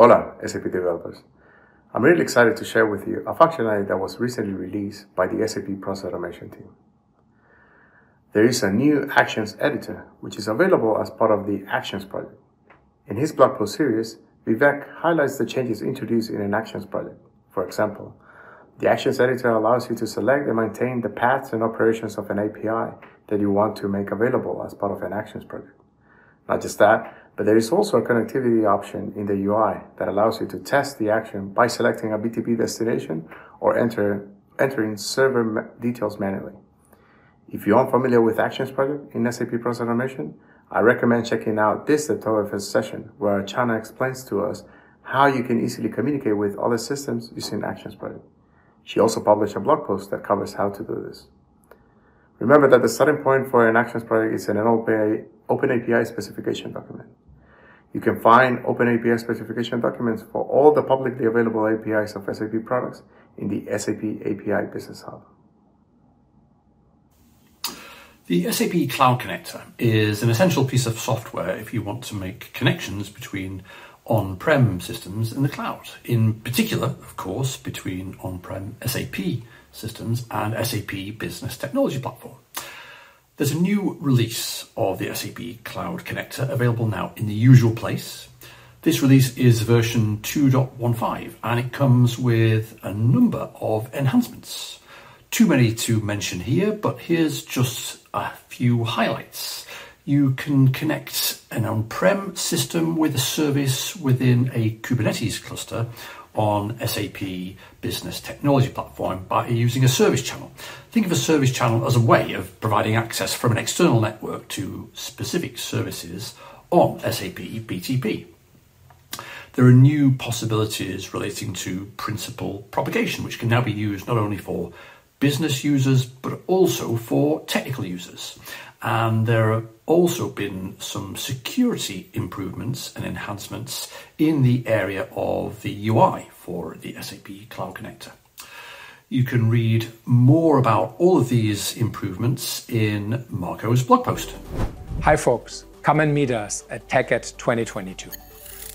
Hola, SAP developers. I'm really excited to share with you a functionality that was recently released by the SAP Process Automation team. There is a new Actions editor, which is available as part of the Actions project. In his blog post series, Vivek highlights the changes introduced in an Actions project. For example, the Actions editor allows you to select and maintain the paths and operations of an API that you want to make available as part of an Actions project. Not just that, but there is also a connectivity option in the UI that allows you to test the action by selecting a BTP destination or enter, entering server details manually. If you aren't familiar with Actions project in SAP Process Automation, I recommend checking out this tutorial session where Chana explains to us how you can easily communicate with other systems using Actions project. She also published a blog post that covers how to do this. Remember that the starting point for an Actions project is an open, open API specification document. You can find Open API specification documents for all the publicly available APIs of SAP products in the SAP API Business Hub. The SAP Cloud Connector is an essential piece of software if you want to make connections between on prem systems and the cloud. In particular, of course, between on prem SAP systems and SAP Business Technology Platform. There's a new release of the SAP Cloud Connector available now in the usual place. This release is version 2.15 and it comes with a number of enhancements. Too many to mention here, but here's just a few highlights. You can connect an on prem system with a service within a Kubernetes cluster on SAP Business Technology Platform by using a service channel. Think of a service channel as a way of providing access from an external network to specific services on SAP BTP. There are new possibilities relating to principal propagation, which can now be used not only for business users but also for technical users. And there have also been some security improvements and enhancements in the area of the UI for the SAP Cloud Connector. You can read more about all of these improvements in Marco's blog post. Hi, folks. Come and meet us at TechEd 2022.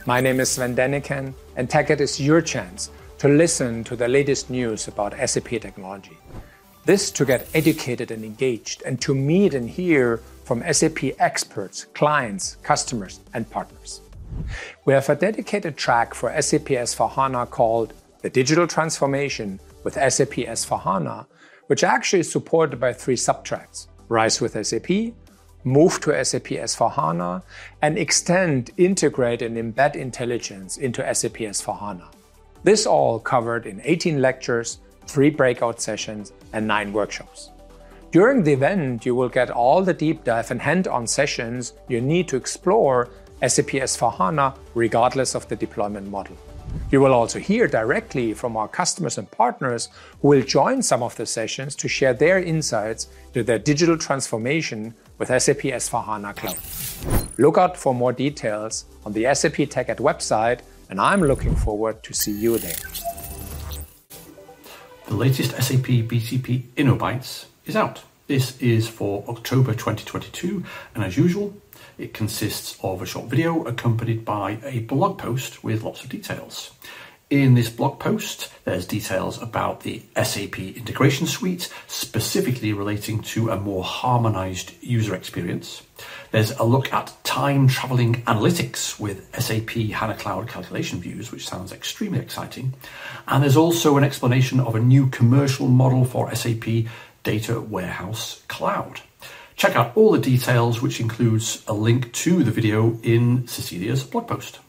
My name is Sven Denecken, and TechEd is your chance to listen to the latest news about SAP technology. This to get educated and engaged, and to meet and hear from SAP experts, clients, customers, and partners. We have a dedicated track for SAP S4HANA called The Digital Transformation with SAP S4HANA, which actually is supported by three subtracks Rise with SAP, Move to SAP S4HANA, and Extend, Integrate, and Embed Intelligence into SAP S4HANA. This all covered in 18 lectures three breakout sessions, and nine workshops. During the event, you will get all the deep dive and hand on sessions you need to explore SAP S4HANA regardless of the deployment model. You will also hear directly from our customers and partners who will join some of the sessions to share their insights to their digital transformation with SAP S4HANA Cloud. Look out for more details on the SAP TechEd website, and I'm looking forward to see you there. The latest SAP BTP InnoBytes is out. This is for October 2022, and as usual, it consists of a short video accompanied by a blog post with lots of details. In this blog post, there's details about the SAP Integration Suite, specifically relating to a more harmonized user experience. There's a look at time traveling analytics with SAP HANA Cloud calculation views, which sounds extremely exciting. And there's also an explanation of a new commercial model for SAP Data Warehouse Cloud. Check out all the details, which includes a link to the video in Cecilia's blog post.